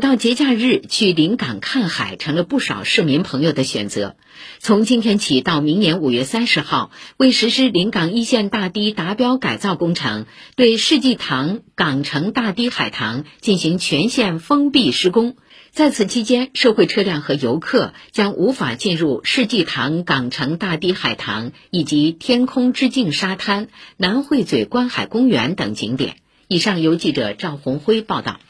到节假日去临港看海成了不少市民朋友的选择。从今天起到明年五月三十号，为实施临港一线大堤达标改造工程，对世纪塘港城大堤海棠进行全线封闭施工。在此期间，社会车辆和游客将无法进入世纪塘港城大堤海棠以及天空之境沙滩、南汇嘴观海公园等景点。以上由记者赵红辉报道。